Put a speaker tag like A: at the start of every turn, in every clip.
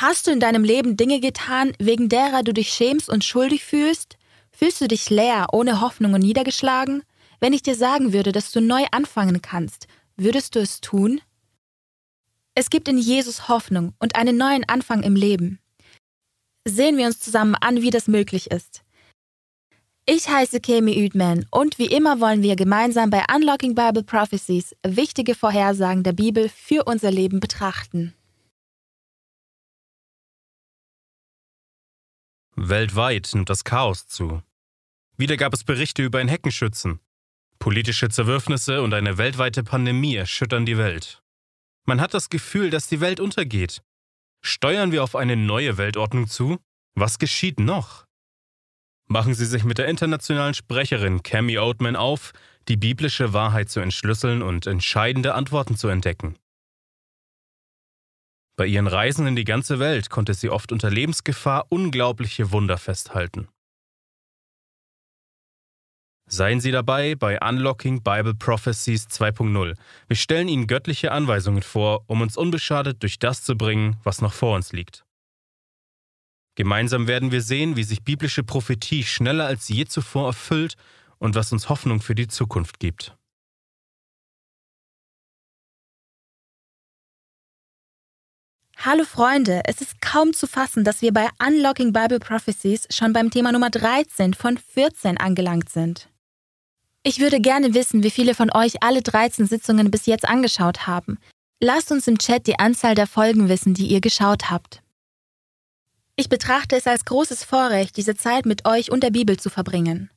A: Hast du in deinem Leben Dinge getan, wegen derer du dich schämst und schuldig fühlst? Fühlst du dich leer, ohne Hoffnung und niedergeschlagen? Wenn ich dir sagen würde, dass du neu anfangen kannst, würdest du es tun? Es gibt in Jesus Hoffnung und einen neuen Anfang im Leben. Sehen wir uns zusammen an, wie das möglich ist. Ich heiße Kemi Üdman und wie immer wollen wir gemeinsam bei Unlocking Bible Prophecies wichtige Vorhersagen der Bibel für unser Leben betrachten.
B: Weltweit nimmt das Chaos zu. Wieder gab es Berichte über einen Heckenschützen. Politische Zerwürfnisse und eine weltweite Pandemie erschüttern die Welt. Man hat das Gefühl, dass die Welt untergeht. Steuern wir auf eine neue Weltordnung zu? Was geschieht noch? Machen Sie sich mit der internationalen Sprecherin Cami Oatman auf, die biblische Wahrheit zu entschlüsseln und entscheidende Antworten zu entdecken. Bei ihren Reisen in die ganze Welt konnte sie oft unter Lebensgefahr unglaubliche Wunder festhalten. Seien Sie dabei bei Unlocking Bible Prophecies 2.0. Wir stellen Ihnen göttliche Anweisungen vor, um uns unbeschadet durch das zu bringen, was noch vor uns liegt. Gemeinsam werden wir sehen, wie sich biblische Prophetie schneller als je zuvor erfüllt und was uns Hoffnung für die Zukunft gibt.
A: Hallo Freunde, es ist kaum zu fassen, dass wir bei Unlocking Bible Prophecies schon beim Thema Nummer 13 von 14 angelangt sind. Ich würde gerne wissen, wie viele von euch alle 13 Sitzungen bis jetzt angeschaut haben. Lasst uns im Chat die Anzahl der Folgen wissen, die ihr geschaut habt. Ich betrachte es als großes Vorrecht, diese Zeit mit euch und der Bibel zu verbringen.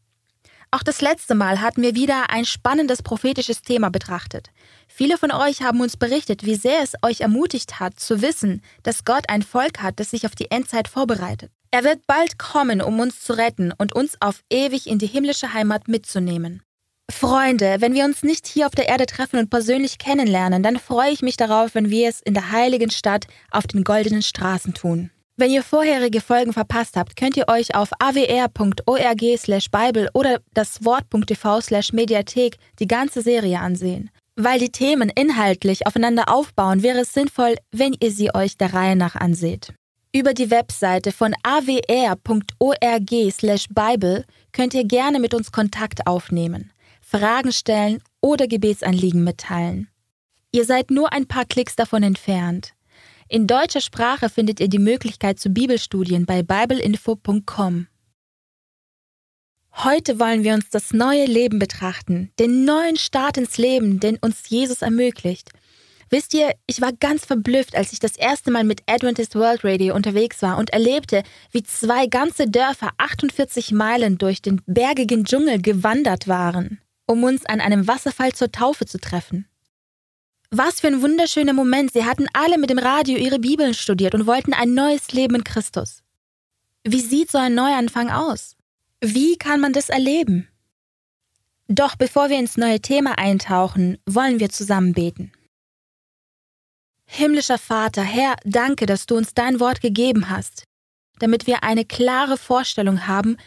A: Auch das letzte Mal hatten wir wieder ein spannendes prophetisches Thema betrachtet. Viele von euch haben uns berichtet, wie sehr es euch ermutigt hat, zu wissen, dass Gott ein Volk hat, das sich auf die Endzeit vorbereitet. Er wird bald kommen, um uns zu retten und uns auf ewig in die himmlische Heimat mitzunehmen. Freunde, wenn wir uns nicht hier auf der Erde treffen und persönlich kennenlernen, dann freue ich mich darauf, wenn wir es in der heiligen Stadt auf den goldenen Straßen tun. Wenn ihr vorherige Folgen verpasst habt, könnt ihr euch auf awr.org slash Bible oder das Wort.tv slash Mediathek die ganze Serie ansehen. Weil die Themen inhaltlich aufeinander aufbauen, wäre es sinnvoll, wenn ihr sie euch der Reihe nach anseht. Über die Webseite von awr.org slash Bible könnt ihr gerne mit uns Kontakt aufnehmen, Fragen stellen oder Gebetsanliegen mitteilen. Ihr seid nur ein paar Klicks davon entfernt. In deutscher Sprache findet ihr die Möglichkeit zu Bibelstudien bei bibleinfo.com. Heute wollen wir uns das neue Leben betrachten, den neuen Start ins Leben, den uns Jesus ermöglicht. Wisst ihr, ich war ganz verblüfft, als ich das erste Mal mit Adventist World Radio unterwegs war und erlebte, wie zwei ganze Dörfer 48 Meilen durch den bergigen Dschungel gewandert waren, um uns an einem Wasserfall zur Taufe zu treffen. Was für ein wunderschöner Moment. Sie hatten alle mit dem Radio ihre Bibeln studiert und wollten ein neues Leben in Christus. Wie sieht so ein Neuanfang aus? Wie kann man das erleben? Doch bevor wir ins neue Thema eintauchen, wollen wir zusammen beten. Himmlischer Vater, Herr, danke, dass du uns dein Wort gegeben hast, damit wir eine klare Vorstellung haben,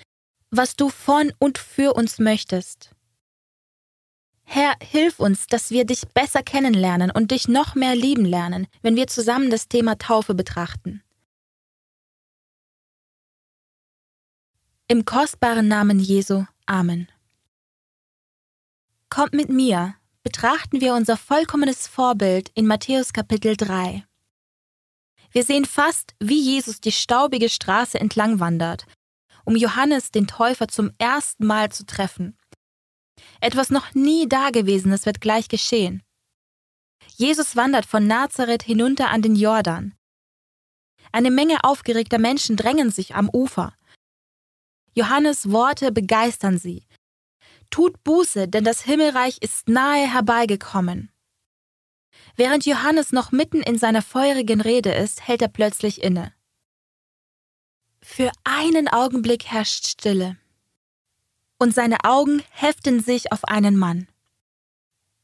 A: was du von und für uns möchtest. Herr, hilf uns, dass wir dich besser kennenlernen und dich noch mehr lieben lernen, wenn wir zusammen das Thema Taufe betrachten. Im kostbaren Namen Jesu. Amen. Kommt mit mir, betrachten wir unser vollkommenes Vorbild in Matthäus Kapitel 3. Wir sehen fast, wie Jesus die staubige Straße entlang wandert, um Johannes den Täufer zum ersten Mal zu treffen etwas noch nie Dagewesenes wird gleich geschehen. Jesus wandert von Nazareth hinunter an den Jordan. Eine Menge aufgeregter Menschen drängen sich am Ufer. Johannes Worte begeistern sie. Tut Buße, denn das Himmelreich ist nahe herbeigekommen. Während Johannes noch mitten in seiner feurigen Rede ist, hält er plötzlich inne. Für einen Augenblick herrscht Stille und seine Augen heften sich auf einen Mann.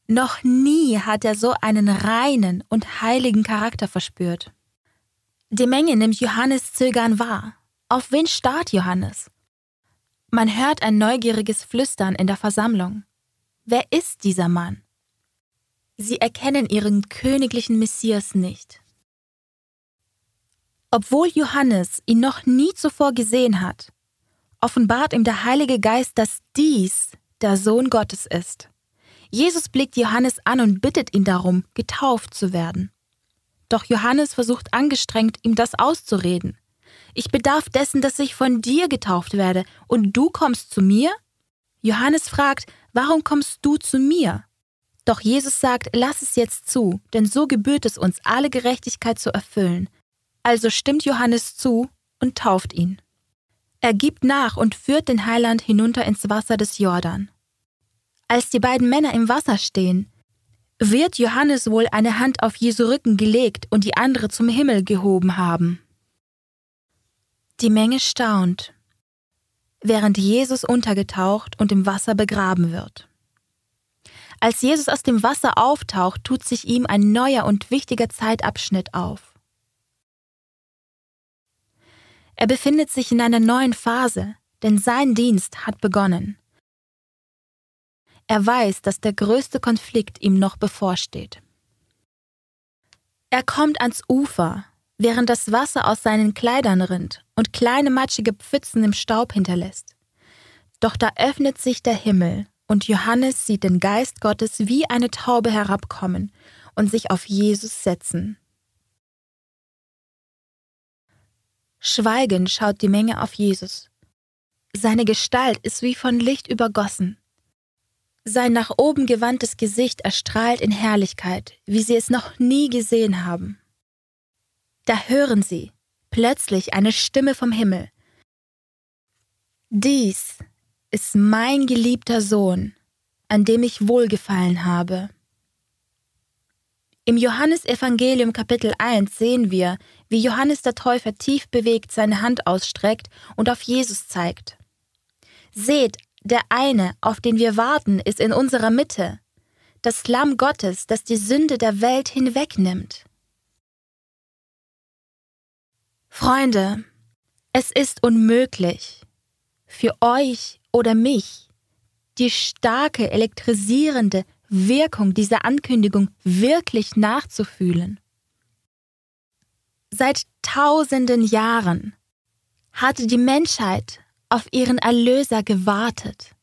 A: Noch nie hat er so einen reinen und heiligen Charakter verspürt. Die Menge nimmt Johannes Zögern wahr. Auf wen starrt Johannes? Man hört ein neugieriges Flüstern in der Versammlung. Wer ist dieser Mann? Sie erkennen ihren königlichen Messias nicht. Obwohl Johannes ihn noch nie zuvor gesehen hat, offenbart ihm der Heilige Geist, dass dies der Sohn Gottes ist. Jesus blickt Johannes an und bittet ihn darum, getauft zu werden. Doch Johannes versucht angestrengt, ihm das auszureden. Ich bedarf dessen, dass ich von dir getauft werde, und du kommst zu mir? Johannes fragt, warum kommst du zu mir? Doch Jesus sagt, lass es jetzt zu, denn so gebührt es uns, alle Gerechtigkeit zu erfüllen. Also stimmt Johannes zu und tauft ihn. Er gibt nach und führt den Heiland hinunter ins Wasser des Jordan. Als die beiden Männer im Wasser stehen, wird Johannes wohl eine Hand auf Jesu Rücken gelegt und die andere zum Himmel gehoben haben. Die Menge staunt, während Jesus untergetaucht und im Wasser begraben wird. Als Jesus aus dem Wasser auftaucht, tut sich ihm ein neuer und wichtiger Zeitabschnitt auf. Er befindet sich in einer neuen Phase, denn sein Dienst hat begonnen. Er weiß, dass der größte Konflikt ihm noch bevorsteht. Er kommt ans Ufer, während das Wasser aus seinen Kleidern rinnt und kleine matschige Pfützen im Staub hinterlässt. Doch da öffnet sich der Himmel und Johannes sieht den Geist Gottes wie eine Taube herabkommen und sich auf Jesus setzen. Schweigend schaut die Menge auf Jesus. Seine Gestalt ist wie von Licht übergossen. Sein nach oben gewandtes Gesicht erstrahlt in Herrlichkeit, wie sie es noch nie gesehen haben. Da hören sie plötzlich eine Stimme vom Himmel. Dies ist mein geliebter Sohn, an dem ich wohlgefallen habe. Im Johannesevangelium Kapitel 1 sehen wir, wie Johannes der Täufer tief bewegt seine Hand ausstreckt und auf Jesus zeigt. Seht, der eine, auf den wir warten, ist in unserer Mitte, das Lamm Gottes, das die Sünde der Welt hinwegnimmt. Freunde, es ist unmöglich, für euch oder mich die starke, elektrisierende Wirkung dieser Ankündigung wirklich nachzufühlen. Seit tausenden Jahren hatte die Menschheit auf ihren Erlöser gewartet.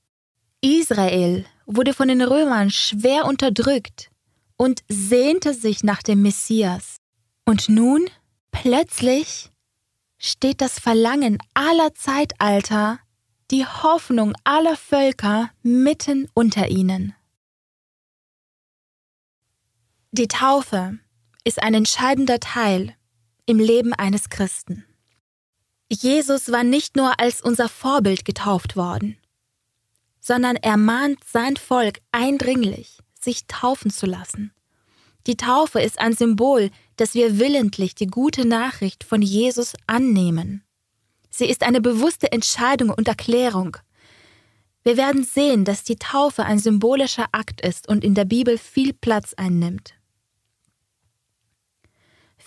A: Israel wurde von den Römern schwer unterdrückt und sehnte sich nach dem Messias. Und nun, plötzlich, steht das Verlangen aller Zeitalter, die Hoffnung aller Völker mitten unter ihnen. Die Taufe ist ein entscheidender Teil im Leben eines Christen. Jesus war nicht nur als unser Vorbild getauft worden, sondern er mahnt sein Volk eindringlich, sich taufen zu lassen. Die Taufe ist ein Symbol, dass wir willentlich die gute Nachricht von Jesus annehmen. Sie ist eine bewusste Entscheidung und Erklärung. Wir werden sehen, dass die Taufe ein symbolischer Akt ist und in der Bibel viel Platz einnimmt.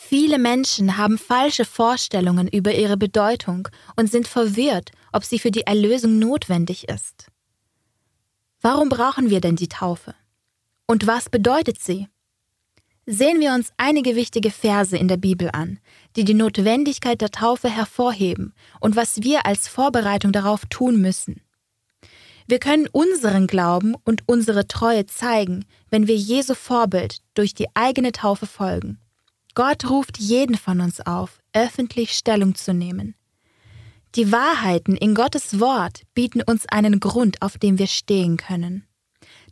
A: Viele Menschen haben falsche Vorstellungen über ihre Bedeutung und sind verwirrt, ob sie für die Erlösung notwendig ist. Warum brauchen wir denn die Taufe? Und was bedeutet sie? Sehen wir uns einige wichtige Verse in der Bibel an, die die Notwendigkeit der Taufe hervorheben und was wir als Vorbereitung darauf tun müssen. Wir können unseren Glauben und unsere Treue zeigen, wenn wir Jesu Vorbild durch die eigene Taufe folgen. Gott ruft jeden von uns auf, öffentlich Stellung zu nehmen. Die Wahrheiten in Gottes Wort bieten uns einen Grund, auf dem wir stehen können.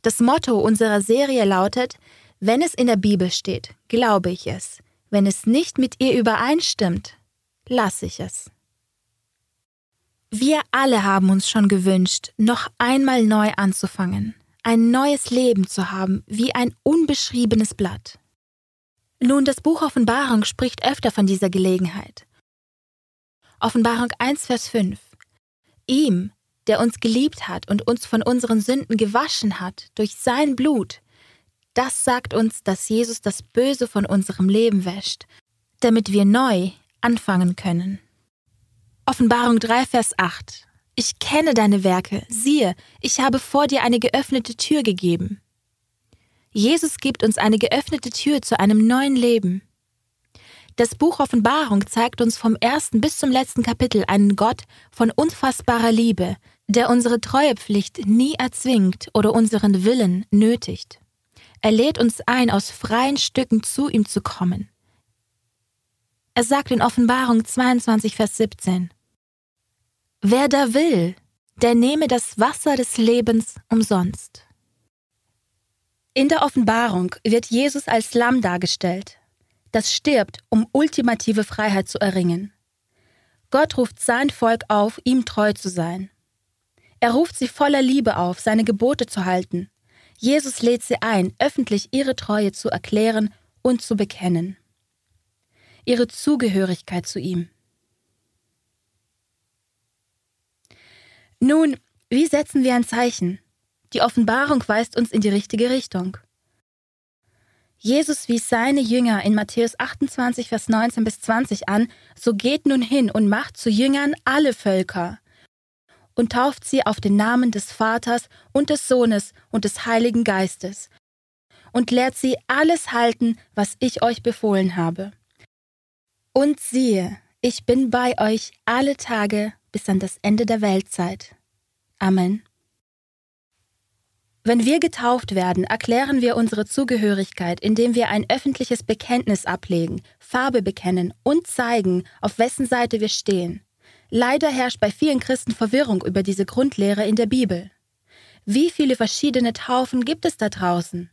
A: Das Motto unserer Serie lautet, wenn es in der Bibel steht, glaube ich es. Wenn es nicht mit ihr übereinstimmt, lasse ich es. Wir alle haben uns schon gewünscht, noch einmal neu anzufangen, ein neues Leben zu haben, wie ein unbeschriebenes Blatt. Nun, das Buch Offenbarung spricht öfter von dieser Gelegenheit. Offenbarung 1, Vers 5. Ihm, der uns geliebt hat und uns von unseren Sünden gewaschen hat durch sein Blut, das sagt uns, dass Jesus das Böse von unserem Leben wäscht, damit wir neu anfangen können. Offenbarung 3, Vers 8. Ich kenne deine Werke, siehe, ich habe vor dir eine geöffnete Tür gegeben. Jesus gibt uns eine geöffnete Tür zu einem neuen Leben. Das Buch Offenbarung zeigt uns vom ersten bis zum letzten Kapitel einen Gott von unfassbarer Liebe, der unsere Treuepflicht nie erzwingt oder unseren Willen nötigt. Er lädt uns ein, aus freien Stücken zu ihm zu kommen. Er sagt in Offenbarung 22, Vers 17, Wer da will, der nehme das Wasser des Lebens umsonst. In der Offenbarung wird Jesus als Lamm dargestellt, das stirbt, um ultimative Freiheit zu erringen. Gott ruft sein Volk auf, ihm treu zu sein. Er ruft sie voller Liebe auf, seine Gebote zu halten. Jesus lädt sie ein, öffentlich ihre Treue zu erklären und zu bekennen. Ihre Zugehörigkeit zu ihm. Nun, wie setzen wir ein Zeichen? Die Offenbarung weist uns in die richtige Richtung. Jesus wies seine Jünger in Matthäus 28, Vers 19 bis 20 an, so geht nun hin und macht zu Jüngern alle Völker und tauft sie auf den Namen des Vaters und des Sohnes und des Heiligen Geistes und lehrt sie alles halten, was ich euch befohlen habe. Und siehe, ich bin bei euch alle Tage bis an das Ende der Weltzeit. Amen. Wenn wir getauft werden, erklären wir unsere Zugehörigkeit, indem wir ein öffentliches Bekenntnis ablegen, Farbe bekennen und zeigen, auf wessen Seite wir stehen. Leider herrscht bei vielen Christen Verwirrung über diese Grundlehre in der Bibel. Wie viele verschiedene Taufen gibt es da draußen?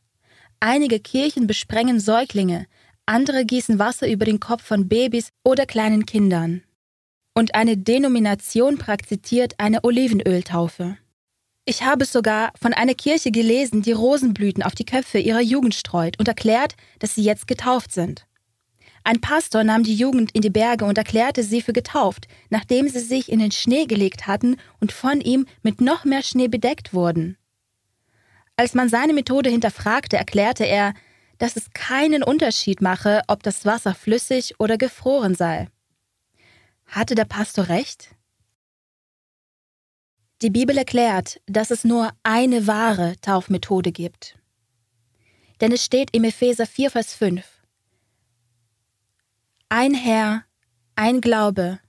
A: Einige Kirchen besprengen Säuglinge, andere gießen Wasser über den Kopf von Babys oder kleinen Kindern. Und eine Denomination praktiziert eine Olivenöltaufe. Ich habe sogar von einer Kirche gelesen, die Rosenblüten auf die Köpfe ihrer Jugend streut und erklärt, dass sie jetzt getauft sind. Ein Pastor nahm die Jugend in die Berge und erklärte sie für getauft, nachdem sie sich in den Schnee gelegt hatten und von ihm mit noch mehr Schnee bedeckt wurden. Als man seine Methode hinterfragte, erklärte er, dass es keinen Unterschied mache, ob das Wasser flüssig oder gefroren sei. Hatte der Pastor recht? Die Bibel erklärt, dass es nur eine wahre Taufmethode gibt. Denn es steht im Epheser 4, Vers 5. Ein Herr, ein Glaube,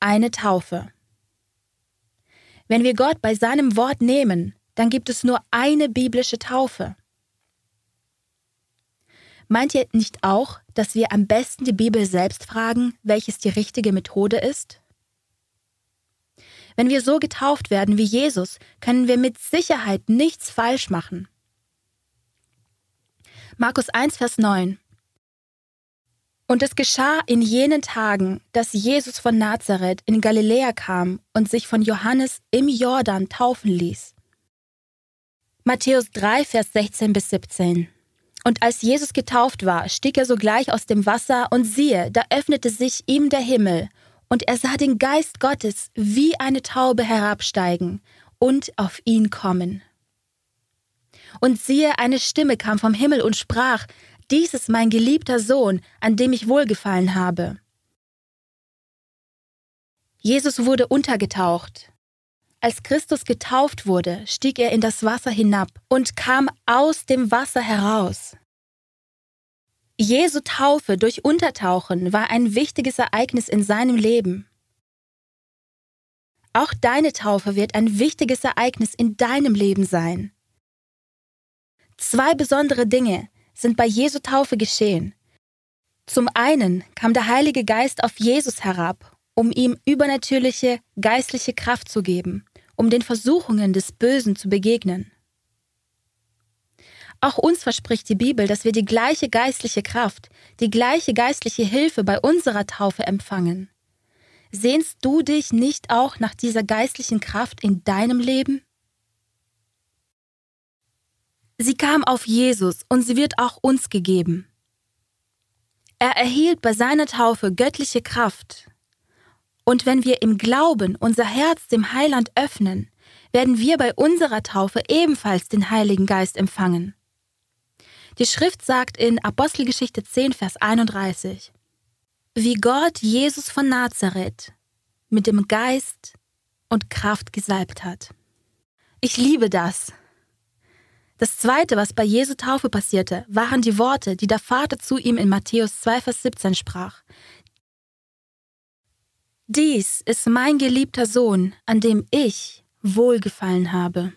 A: eine Taufe. Wenn wir Gott bei seinem Wort nehmen, dann gibt es nur eine biblische Taufe. Meint ihr nicht auch, dass wir am besten die Bibel selbst fragen, welches die richtige Methode ist? Wenn wir so getauft werden wie Jesus, können wir mit Sicherheit nichts falsch machen. Markus 1, Vers 9 Und es geschah in jenen Tagen, dass Jesus von Nazareth in Galiläa kam und sich von Johannes im Jordan taufen ließ. Matthäus 3, Vers 16 bis 17 und als Jesus getauft war, stieg er sogleich aus dem Wasser, und siehe, da öffnete sich ihm der Himmel, und er sah den Geist Gottes wie eine Taube herabsteigen und auf ihn kommen. Und siehe, eine Stimme kam vom Himmel und sprach, Dies ist mein geliebter Sohn, an dem ich wohlgefallen habe. Jesus wurde untergetaucht. Als Christus getauft wurde, stieg er in das Wasser hinab und kam aus dem Wasser heraus. Jesu Taufe durch Untertauchen war ein wichtiges Ereignis in seinem Leben. Auch deine Taufe wird ein wichtiges Ereignis in deinem Leben sein. Zwei besondere Dinge sind bei Jesu Taufe geschehen. Zum einen kam der Heilige Geist auf Jesus herab, um ihm übernatürliche geistliche Kraft zu geben, um den Versuchungen des Bösen zu begegnen. Auch uns verspricht die Bibel, dass wir die gleiche geistliche Kraft, die gleiche geistliche Hilfe bei unserer Taufe empfangen. Sehnst du dich nicht auch nach dieser geistlichen Kraft in deinem Leben? Sie kam auf Jesus und sie wird auch uns gegeben. Er erhielt bei seiner Taufe göttliche Kraft. Und wenn wir im Glauben unser Herz dem Heiland öffnen, werden wir bei unserer Taufe ebenfalls den Heiligen Geist empfangen. Die Schrift sagt in Apostelgeschichte 10, Vers 31, wie Gott Jesus von Nazareth mit dem Geist und Kraft gesalbt hat. Ich liebe das. Das zweite, was bei Jesu Taufe passierte, waren die Worte, die der Vater zu ihm in Matthäus 2, Vers 17 sprach. Dies ist mein geliebter Sohn, an dem ich wohlgefallen habe.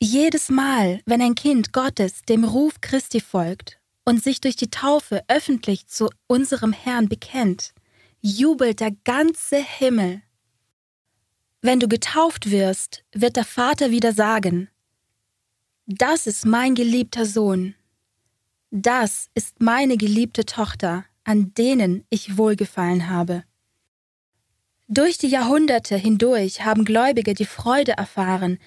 A: Jedes Mal, wenn ein Kind Gottes dem Ruf Christi folgt und sich durch die Taufe öffentlich zu unserem Herrn bekennt, jubelt der ganze Himmel. Wenn du getauft wirst, wird der Vater wieder sagen, das ist mein geliebter Sohn, das ist meine geliebte Tochter, an denen ich wohlgefallen habe. Durch die Jahrhunderte hindurch haben Gläubige die Freude erfahren,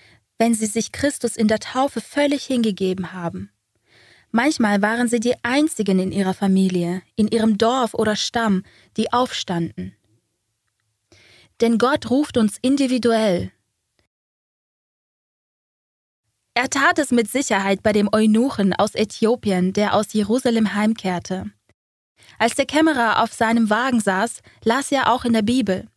A: wenn sie sich Christus in der Taufe völlig hingegeben haben. Manchmal waren sie die einzigen in ihrer Familie, in ihrem Dorf oder Stamm, die aufstanden. Denn Gott ruft uns individuell. Er tat es mit Sicherheit bei dem Eunuchen aus Äthiopien, der aus Jerusalem heimkehrte. Als der Kämmerer auf seinem Wagen saß, las er auch in der Bibel.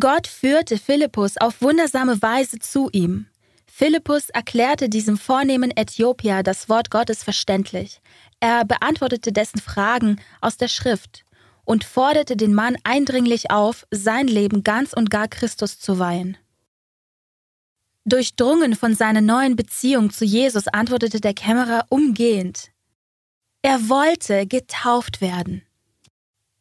A: Gott führte Philippus auf wundersame Weise zu ihm. Philippus erklärte diesem vornehmen Äthiopier das Wort Gottes verständlich. Er beantwortete dessen Fragen aus der Schrift und forderte den Mann eindringlich auf, sein Leben ganz und gar Christus zu weihen. Durchdrungen von seiner neuen Beziehung zu Jesus antwortete der Kämmerer umgehend. Er wollte getauft werden.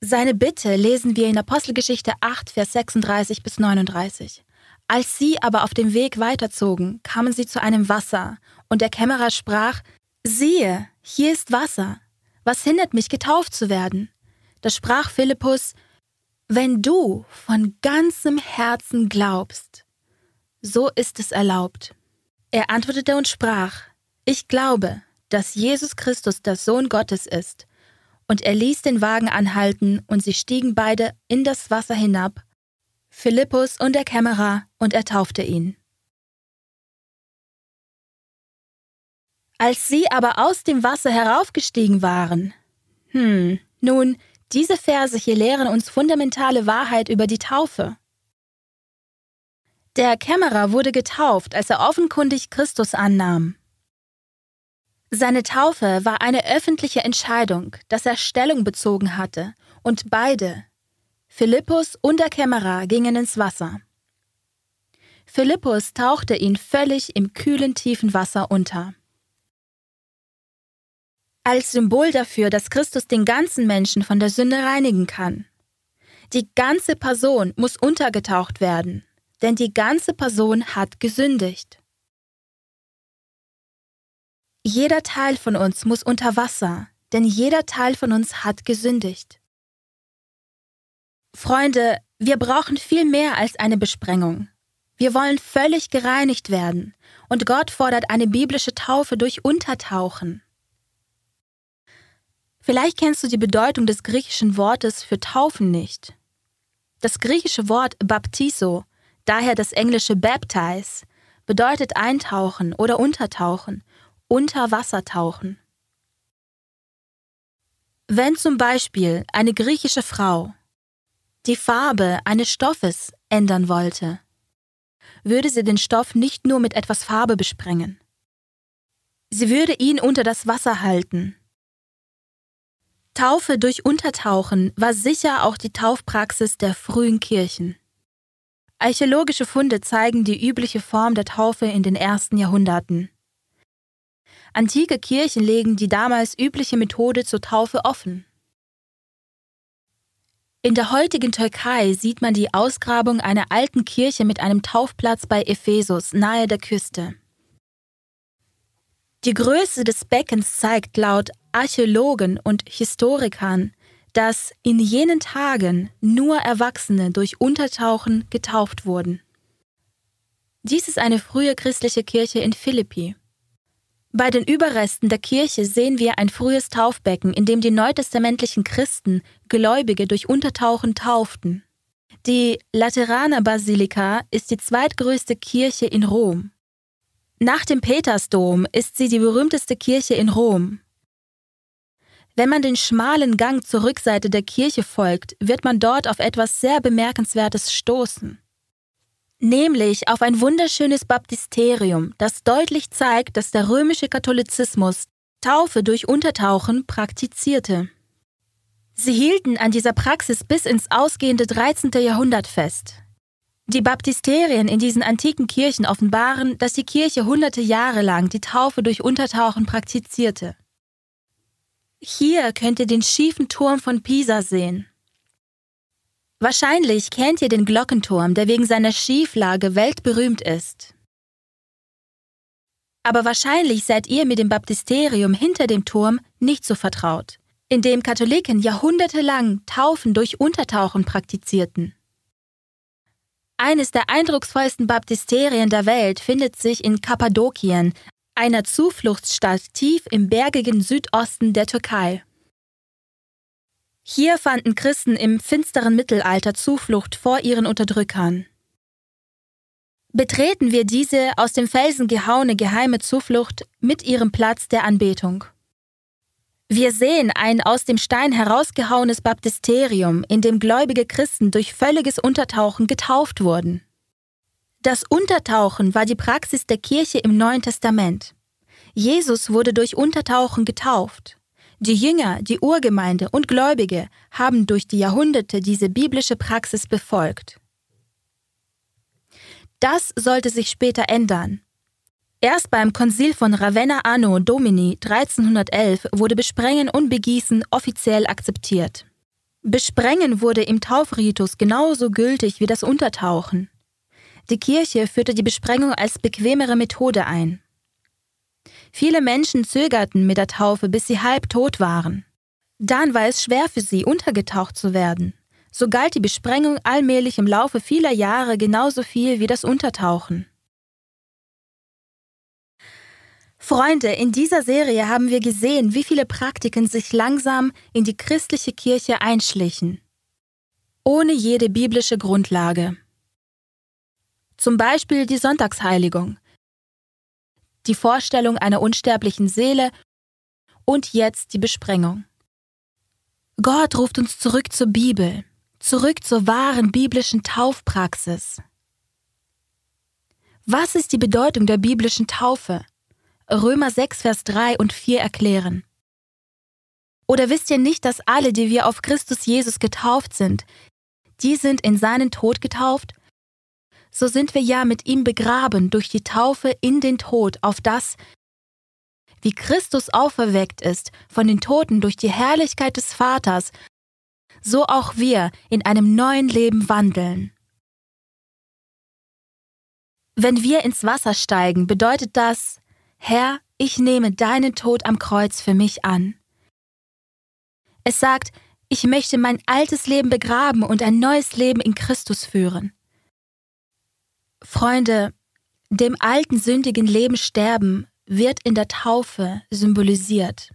A: Seine Bitte lesen wir in Apostelgeschichte 8, Vers 36 bis 39. Als sie aber auf dem Weg weiterzogen, kamen sie zu einem Wasser, und der Kämmerer sprach, Siehe, hier ist Wasser. Was hindert mich, getauft zu werden? Da sprach Philippus, Wenn du von ganzem Herzen glaubst, so ist es erlaubt. Er antwortete und sprach, Ich glaube, dass Jesus Christus der Sohn Gottes ist, und er ließ den Wagen anhalten, und sie stiegen beide in das Wasser hinab, Philippus und der Kämmerer, und er taufte ihn. Als sie aber aus dem Wasser heraufgestiegen waren, hm, nun, diese Verse hier lehren uns fundamentale Wahrheit über die Taufe. Der Kämmerer wurde getauft, als er offenkundig Christus annahm. Seine Taufe war eine öffentliche Entscheidung, dass er Stellung bezogen hatte, und beide, Philippus und der Kämmerer, gingen ins Wasser. Philippus tauchte ihn völlig im kühlen, tiefen Wasser unter. Als Symbol dafür, dass Christus den ganzen Menschen von der Sünde reinigen kann. Die ganze Person muss untergetaucht werden, denn die ganze Person hat gesündigt. Jeder Teil von uns muss unter Wasser, denn jeder Teil von uns hat gesündigt. Freunde, wir brauchen viel mehr als eine Besprengung. Wir wollen völlig gereinigt werden, und Gott fordert eine biblische Taufe durch Untertauchen. Vielleicht kennst du die Bedeutung des griechischen Wortes für Taufen nicht. Das griechische Wort Baptiso, daher das englische Baptize, bedeutet eintauchen oder untertauchen unter Wasser tauchen. Wenn zum Beispiel eine griechische Frau die Farbe eines Stoffes ändern wollte, würde sie den Stoff nicht nur mit etwas Farbe besprengen. Sie würde ihn unter das Wasser halten. Taufe durch Untertauchen war sicher auch die Taufpraxis der frühen Kirchen. Archäologische Funde zeigen die übliche Form der Taufe in den ersten Jahrhunderten. Antike Kirchen legen die damals übliche Methode zur Taufe offen. In der heutigen Türkei sieht man die Ausgrabung einer alten Kirche mit einem Taufplatz bei Ephesus nahe der Küste. Die Größe des Beckens zeigt laut Archäologen und Historikern, dass in jenen Tagen nur Erwachsene durch Untertauchen getauft wurden. Dies ist eine frühe christliche Kirche in Philippi. Bei den Überresten der Kirche sehen wir ein frühes Taufbecken, in dem die neutestamentlichen Christen Gläubige durch Untertauchen tauften. Die Lateraner Basilika ist die zweitgrößte Kirche in Rom. Nach dem Petersdom ist sie die berühmteste Kirche in Rom. Wenn man den schmalen Gang zur Rückseite der Kirche folgt, wird man dort auf etwas sehr Bemerkenswertes stoßen. Nämlich auf ein wunderschönes Baptisterium, das deutlich zeigt, dass der römische Katholizismus Taufe durch Untertauchen praktizierte. Sie hielten an dieser Praxis bis ins ausgehende 13. Jahrhundert fest. Die Baptisterien in diesen antiken Kirchen offenbaren, dass die Kirche hunderte Jahre lang die Taufe durch Untertauchen praktizierte. Hier könnt ihr den schiefen Turm von Pisa sehen. Wahrscheinlich kennt ihr den Glockenturm, der wegen seiner Schieflage weltberühmt ist. Aber wahrscheinlich seid ihr mit dem Baptisterium hinter dem Turm nicht so vertraut, in dem Katholiken jahrhundertelang Taufen durch Untertauchen praktizierten. Eines der eindrucksvollsten Baptisterien der Welt findet sich in Kappadokien, einer Zufluchtsstadt tief im bergigen Südosten der Türkei. Hier fanden Christen im finsteren Mittelalter Zuflucht vor ihren Unterdrückern. Betreten wir diese aus dem Felsen gehauene geheime Zuflucht mit ihrem Platz der Anbetung. Wir sehen ein aus dem Stein herausgehauenes Baptisterium, in dem gläubige Christen durch völliges Untertauchen getauft wurden. Das Untertauchen war die Praxis der Kirche im Neuen Testament. Jesus wurde durch Untertauchen getauft. Die Jünger, die Urgemeinde und Gläubige haben durch die Jahrhunderte diese biblische Praxis befolgt. Das sollte sich später ändern. Erst beim Konzil von Ravenna Anno Domini 1311 wurde Besprengen und Begießen offiziell akzeptiert. Besprengen wurde im Taufritus genauso gültig wie das Untertauchen. Die Kirche führte die Besprengung als bequemere Methode ein. Viele Menschen zögerten mit der Taufe, bis sie halb tot waren. Dann war es schwer für sie, untergetaucht zu werden. So galt die Besprengung allmählich im Laufe vieler Jahre genauso viel wie das Untertauchen. Freunde, in dieser Serie haben wir gesehen, wie viele Praktiken sich langsam in die christliche Kirche einschlichen, ohne jede biblische Grundlage. Zum Beispiel die Sonntagsheiligung, die Vorstellung einer unsterblichen Seele und jetzt die Besprengung. Gott ruft uns zurück zur Bibel, zurück zur wahren biblischen Taufpraxis. Was ist die Bedeutung der biblischen Taufe? Römer 6, Vers 3 und 4 erklären. Oder wisst ihr nicht, dass alle, die wir auf Christus Jesus getauft sind, die sind in seinen Tod getauft so sind wir ja mit ihm begraben durch die Taufe in den Tod, auf das, wie Christus auferweckt ist von den Toten durch die Herrlichkeit des Vaters, so auch wir in einem neuen Leben wandeln. Wenn wir ins Wasser steigen, bedeutet das, Herr, ich nehme deinen Tod am Kreuz für mich an. Es sagt, ich möchte mein altes Leben begraben und ein neues Leben in Christus führen. Freunde, dem alten sündigen Leben sterben wird in der Taufe symbolisiert.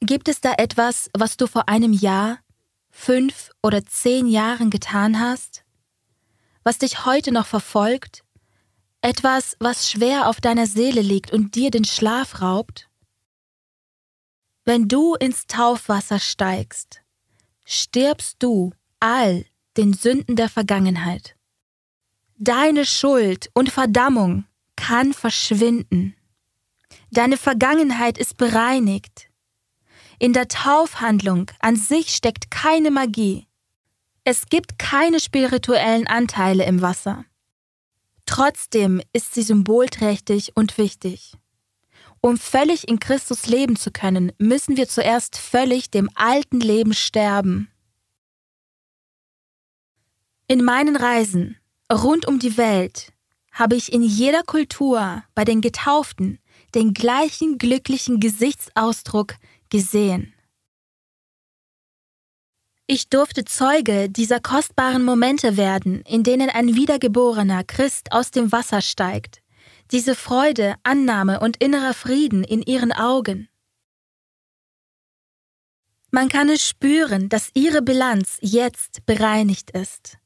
A: Gibt es da etwas, was du vor einem Jahr, fünf oder zehn Jahren getan hast? Was dich heute noch verfolgt? Etwas, was schwer auf deiner Seele liegt und dir den Schlaf raubt? Wenn du ins Taufwasser steigst, stirbst du all den Sünden der Vergangenheit. Deine Schuld und Verdammung kann verschwinden. Deine Vergangenheit ist bereinigt. In der Taufhandlung an sich steckt keine Magie. Es gibt keine spirituellen Anteile im Wasser. Trotzdem ist sie symbolträchtig und wichtig. Um völlig in Christus leben zu können, müssen wir zuerst völlig dem alten Leben sterben. In meinen Reisen Rund um die Welt habe ich in jeder Kultur bei den Getauften den gleichen glücklichen Gesichtsausdruck gesehen. Ich durfte Zeuge dieser kostbaren Momente werden, in denen ein wiedergeborener Christ aus dem Wasser steigt, diese Freude, Annahme und innerer Frieden in ihren Augen. Man kann es spüren, dass ihre Bilanz jetzt bereinigt ist.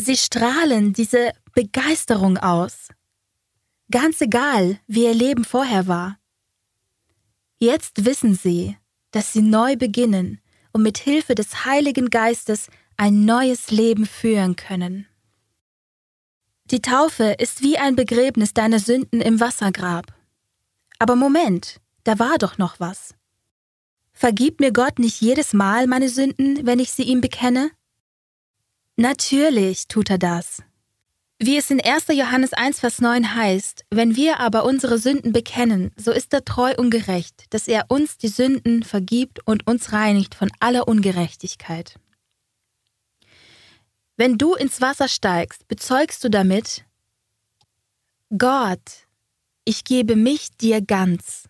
A: Sie strahlen diese Begeisterung aus. Ganz egal, wie ihr Leben vorher war. Jetzt wissen sie, dass sie neu beginnen und mit Hilfe des Heiligen Geistes ein neues Leben führen können. Die Taufe ist wie ein Begräbnis deiner Sünden im Wassergrab. Aber Moment, da war doch noch was. Vergibt mir Gott nicht jedes Mal meine Sünden, wenn ich sie ihm bekenne? Natürlich tut er das. Wie es in 1. Johannes 1, Vers 9 heißt, wenn wir aber unsere Sünden bekennen, so ist er treu und gerecht, dass er uns die Sünden vergibt und uns reinigt von aller Ungerechtigkeit. Wenn du ins Wasser steigst, bezeugst du damit, Gott, ich gebe mich dir ganz.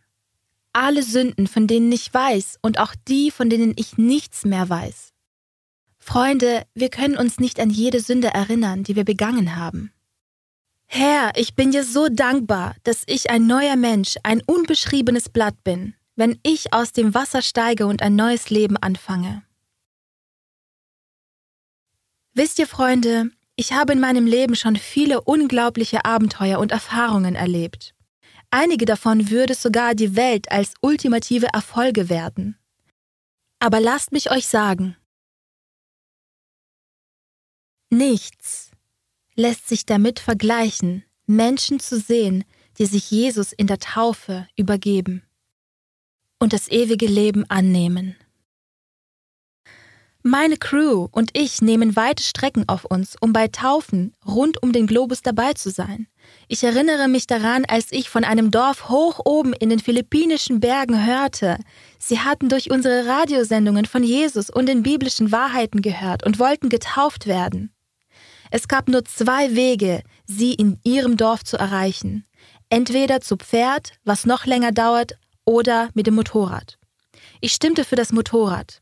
A: Alle Sünden, von denen ich weiß und auch die, von denen ich nichts mehr weiß. Freunde, wir können uns nicht an jede Sünde erinnern, die wir begangen haben. Herr, ich bin dir so dankbar, dass ich ein neuer Mensch, ein unbeschriebenes Blatt bin, wenn ich aus dem Wasser steige und ein neues Leben anfange. Wisst ihr, Freunde, ich habe in meinem Leben schon viele unglaubliche Abenteuer und Erfahrungen erlebt. Einige davon würde sogar die Welt als ultimative Erfolge werden. Aber lasst mich euch sagen, Nichts lässt sich damit vergleichen, Menschen zu sehen, die sich Jesus in der Taufe übergeben und das ewige Leben annehmen. Meine Crew und ich nehmen weite Strecken auf uns, um bei Taufen rund um den Globus dabei zu sein. Ich erinnere mich daran, als ich von einem Dorf hoch oben in den philippinischen Bergen hörte, sie hatten durch unsere Radiosendungen von Jesus und den biblischen Wahrheiten gehört und wollten getauft werden. Es gab nur zwei Wege, sie in ihrem Dorf zu erreichen. Entweder zu Pferd, was noch länger dauert, oder mit dem Motorrad. Ich stimmte für das Motorrad.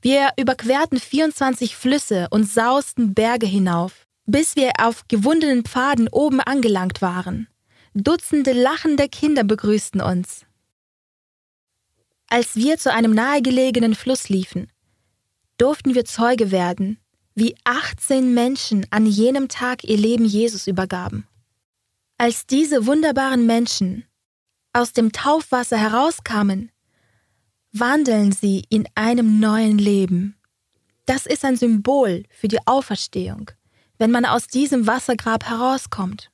A: Wir überquerten 24 Flüsse und sausten Berge hinauf, bis wir auf gewundenen Pfaden oben angelangt waren. Dutzende lachende Kinder begrüßten uns. Als wir zu einem nahegelegenen Fluss liefen, durften wir Zeuge werden, wie 18 Menschen an jenem Tag ihr Leben Jesus übergaben. Als diese wunderbaren Menschen aus dem Taufwasser herauskamen, wandeln sie in einem neuen Leben. Das ist ein Symbol für die Auferstehung, wenn man aus diesem Wassergrab herauskommt.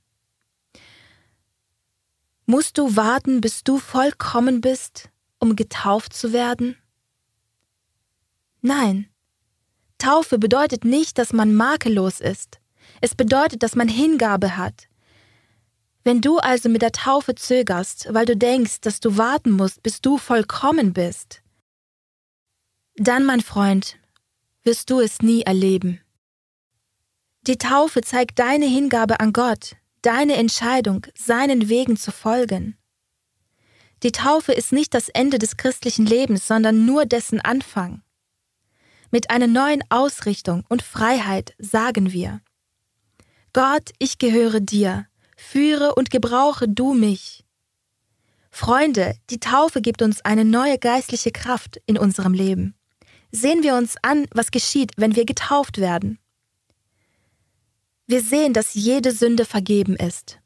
A: Musst du warten, bis du vollkommen bist, um getauft zu werden? Nein, Taufe bedeutet nicht, dass man makellos ist. Es bedeutet, dass man Hingabe hat. Wenn du also mit der Taufe zögerst, weil du denkst, dass du warten musst, bis du vollkommen bist, dann, mein Freund, wirst du es nie erleben. Die Taufe zeigt deine Hingabe an Gott, deine Entscheidung, seinen Wegen zu folgen. Die Taufe ist nicht das Ende des christlichen Lebens, sondern nur dessen Anfang. Mit einer neuen Ausrichtung und Freiheit sagen wir, Gott, ich gehöre dir, führe und gebrauche du mich. Freunde, die Taufe gibt uns eine neue geistliche Kraft in unserem Leben. Sehen wir uns an, was geschieht, wenn wir getauft werden. Wir sehen, dass jede Sünde vergeben ist.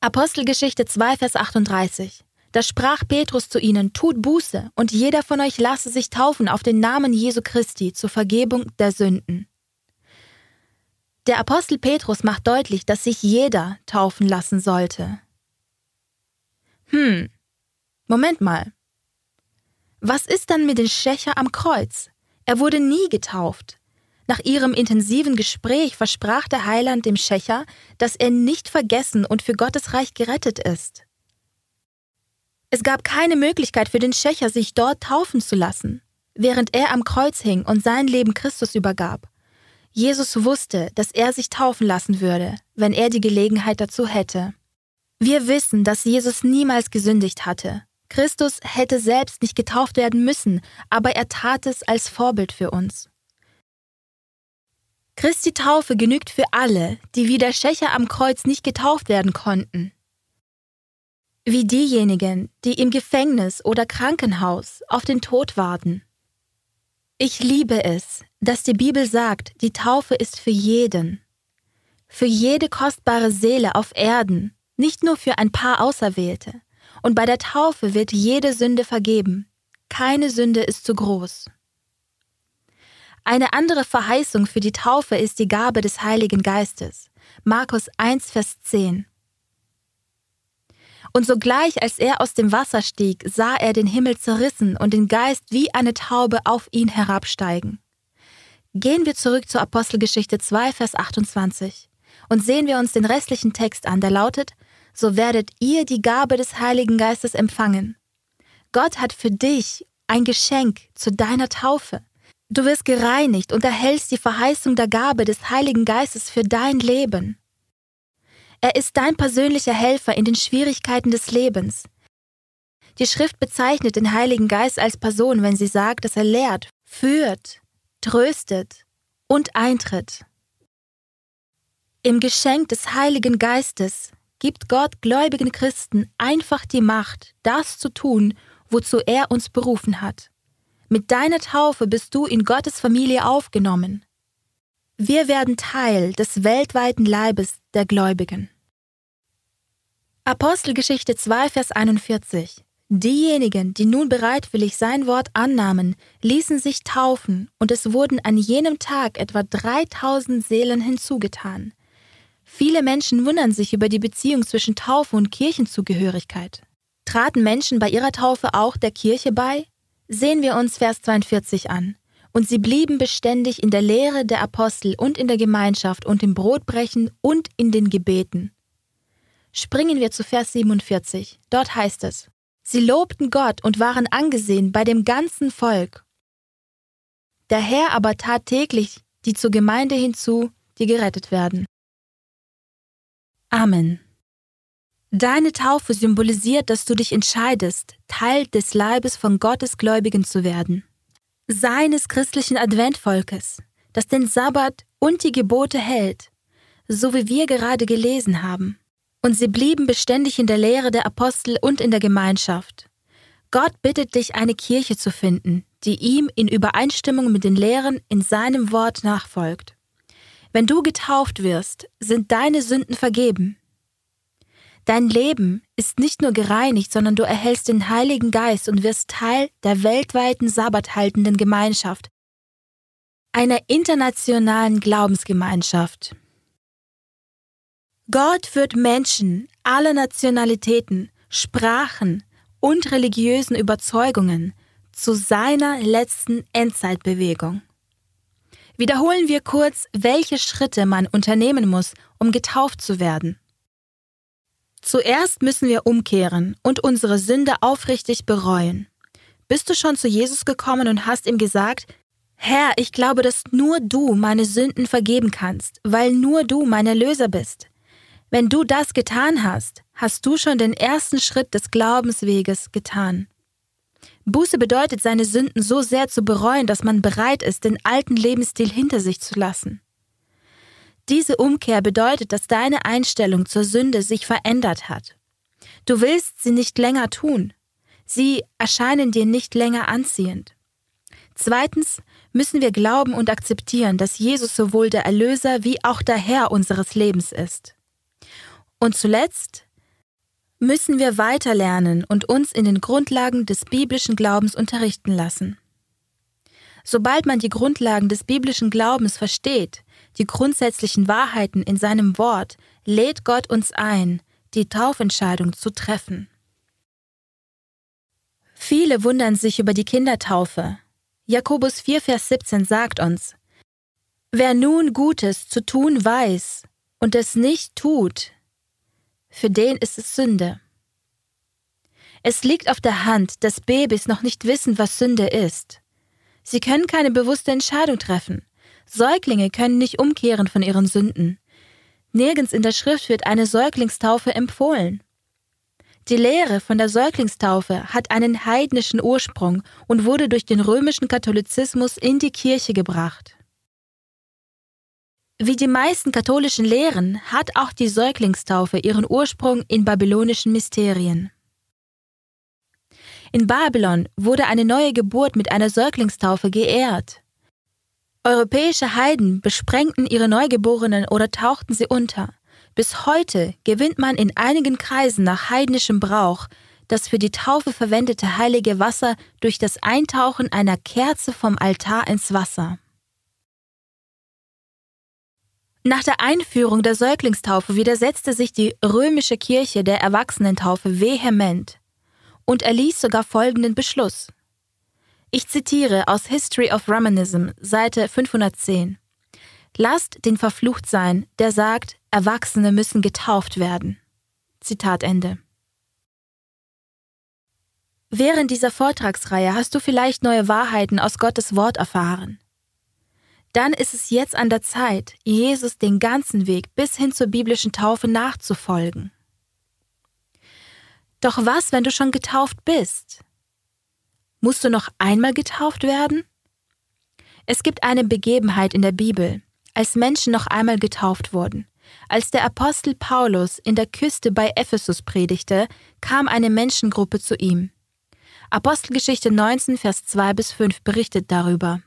A: Apostelgeschichte 2, Vers 38. Da sprach Petrus zu ihnen, tut Buße, und jeder von euch lasse sich taufen auf den Namen Jesu Christi zur Vergebung der Sünden. Der Apostel Petrus macht deutlich, dass sich jeder taufen lassen sollte. Hm, Moment mal. Was ist dann mit dem Schächer am Kreuz? Er wurde nie getauft. Nach ihrem intensiven Gespräch versprach der Heiland dem Schächer, dass er nicht vergessen und für Gottes Reich gerettet ist. Es gab keine Möglichkeit für den Schächer, sich dort taufen zu lassen, während er am Kreuz hing und sein Leben Christus übergab. Jesus wusste, dass er sich taufen lassen würde, wenn er die Gelegenheit dazu hätte. Wir wissen, dass Jesus niemals gesündigt hatte. Christus hätte selbst nicht getauft werden müssen, aber er tat es als Vorbild für uns. Christi Taufe genügt für alle, die wie der Schächer am Kreuz nicht getauft werden konnten wie diejenigen, die im Gefängnis oder Krankenhaus auf den Tod warten. Ich liebe es, dass die Bibel sagt, die Taufe ist für jeden, für jede kostbare Seele auf Erden, nicht nur für ein paar Auserwählte. Und bei der Taufe wird jede Sünde vergeben. Keine Sünde ist zu groß. Eine andere Verheißung für die Taufe ist die Gabe des Heiligen Geistes. Markus 1, Vers 10. Und sogleich, als er aus dem Wasser stieg, sah er den Himmel zerrissen und den Geist wie eine Taube auf ihn herabsteigen. Gehen wir zurück zur Apostelgeschichte 2, Vers 28 und sehen wir uns den restlichen Text an, der lautet, so werdet ihr die Gabe des Heiligen Geistes empfangen. Gott hat für dich ein Geschenk zu deiner Taufe. Du wirst gereinigt und erhältst die Verheißung der Gabe des Heiligen Geistes für dein Leben. Er ist dein persönlicher Helfer in den Schwierigkeiten des Lebens. Die Schrift bezeichnet den Heiligen Geist als Person, wenn sie sagt, dass er lehrt, führt, tröstet und eintritt. Im Geschenk des Heiligen Geistes gibt Gott gläubigen Christen einfach die Macht, das zu tun, wozu er uns berufen hat. Mit deiner Taufe bist du in Gottes Familie aufgenommen. Wir werden Teil des weltweiten Leibes der Gläubigen. Apostelgeschichte 2, Vers 41 Diejenigen, die nun bereitwillig sein Wort annahmen, ließen sich taufen, und es wurden an jenem Tag etwa 3000 Seelen hinzugetan. Viele Menschen wundern sich über die Beziehung zwischen Taufe und Kirchenzugehörigkeit. Traten Menschen bei ihrer Taufe auch der Kirche bei? Sehen wir uns Vers 42 an. Und sie blieben beständig in der Lehre der Apostel und in der Gemeinschaft und im Brotbrechen und in den Gebeten. Springen wir zu Vers 47. Dort heißt es, Sie lobten Gott und waren angesehen bei dem ganzen Volk. Der Herr aber tat täglich die zur Gemeinde hinzu, die gerettet werden. Amen. Deine Taufe symbolisiert, dass du dich entscheidest, Teil des Leibes von Gottes Gläubigen zu werden seines christlichen Adventvolkes, das den Sabbat und die Gebote hält, so wie wir gerade gelesen haben. Und sie blieben beständig in der Lehre der Apostel und in der Gemeinschaft. Gott bittet dich, eine Kirche zu finden, die ihm in Übereinstimmung mit den Lehren in seinem Wort nachfolgt. Wenn du getauft wirst, sind deine Sünden vergeben. Dein Leben ist nicht nur gereinigt, sondern du erhältst den Heiligen Geist und wirst Teil der weltweiten sabbathaltenden Gemeinschaft, einer internationalen Glaubensgemeinschaft. Gott führt Menschen aller Nationalitäten, Sprachen und religiösen Überzeugungen zu seiner letzten Endzeitbewegung. Wiederholen wir kurz, welche Schritte man unternehmen muss, um getauft zu werden. Zuerst müssen wir umkehren und unsere Sünde aufrichtig bereuen. Bist du schon zu Jesus gekommen und hast ihm gesagt, Herr, ich glaube, dass nur du meine Sünden vergeben kannst, weil nur du mein Erlöser bist. Wenn du das getan hast, hast du schon den ersten Schritt des Glaubensweges getan. Buße bedeutet, seine Sünden so sehr zu bereuen, dass man bereit ist, den alten Lebensstil hinter sich zu lassen. Diese Umkehr bedeutet, dass deine Einstellung zur Sünde sich verändert hat. Du willst sie nicht länger tun. Sie erscheinen dir nicht länger anziehend. Zweitens müssen wir glauben und akzeptieren, dass Jesus sowohl der Erlöser wie auch der Herr unseres Lebens ist. Und zuletzt müssen wir weiterlernen und uns in den Grundlagen des biblischen Glaubens unterrichten lassen. Sobald man die Grundlagen des biblischen Glaubens versteht, die grundsätzlichen Wahrheiten in seinem Wort, lädt Gott uns ein, die Taufentscheidung zu treffen. Viele wundern sich über die Kindertaufe. Jakobus 4, Vers 17 sagt uns, Wer nun Gutes zu tun weiß und es nicht tut, für den ist es Sünde. Es liegt auf der Hand, dass Babys noch nicht wissen, was Sünde ist. Sie können keine bewusste Entscheidung treffen. Säuglinge können nicht umkehren von ihren Sünden. Nirgends in der Schrift wird eine Säuglingstaufe empfohlen. Die Lehre von der Säuglingstaufe hat einen heidnischen Ursprung und wurde durch den römischen Katholizismus in die Kirche gebracht. Wie die meisten katholischen Lehren hat auch die Säuglingstaufe ihren Ursprung in babylonischen Mysterien. In Babylon wurde eine neue Geburt mit einer Säuglingstaufe geehrt. Europäische Heiden besprengten ihre Neugeborenen oder tauchten sie unter. Bis heute gewinnt man in einigen Kreisen nach heidnischem Brauch das für die Taufe verwendete heilige Wasser durch das Eintauchen einer Kerze vom Altar ins Wasser. Nach der Einführung der Säuglingstaufe widersetzte sich die römische Kirche der Erwachsenentaufe vehement und erließ sogar folgenden Beschluss. Ich zitiere aus History of Romanism, Seite 510. Lasst den verflucht sein, der sagt, Erwachsene müssen getauft werden. Zitat Ende. Während dieser Vortragsreihe hast du vielleicht neue Wahrheiten aus Gottes Wort erfahren dann ist es jetzt an der Zeit, Jesus den ganzen Weg bis hin zur biblischen Taufe nachzufolgen. Doch was, wenn du schon getauft bist? Musst du noch einmal getauft werden? Es gibt eine Begebenheit in der Bibel, als Menschen noch einmal getauft wurden. Als der Apostel Paulus in der Küste bei Ephesus predigte, kam eine Menschengruppe zu ihm. Apostelgeschichte 19, Vers 2 bis 5 berichtet darüber.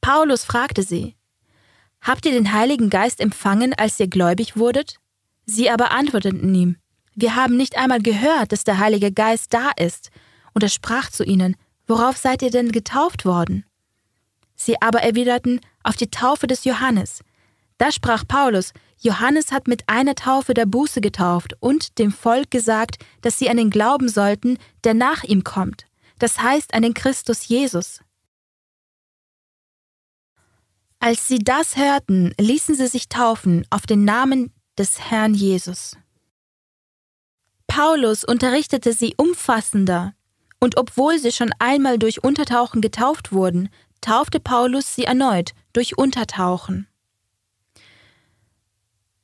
A: Paulus fragte sie, Habt ihr den Heiligen Geist empfangen, als ihr gläubig wurdet? Sie aber antworteten ihm, Wir haben nicht einmal gehört, dass der Heilige Geist da ist. Und er sprach zu ihnen, Worauf seid ihr denn getauft worden? Sie aber erwiderten, Auf die Taufe des Johannes. Da sprach Paulus, Johannes hat mit einer Taufe der Buße getauft und dem Volk gesagt, dass sie an den glauben sollten, der nach ihm kommt, das heißt an den Christus Jesus. Als sie das hörten, ließen sie sich taufen auf den Namen des Herrn Jesus. Paulus unterrichtete sie umfassender, und obwohl sie schon einmal durch Untertauchen getauft wurden, taufte Paulus sie erneut durch Untertauchen.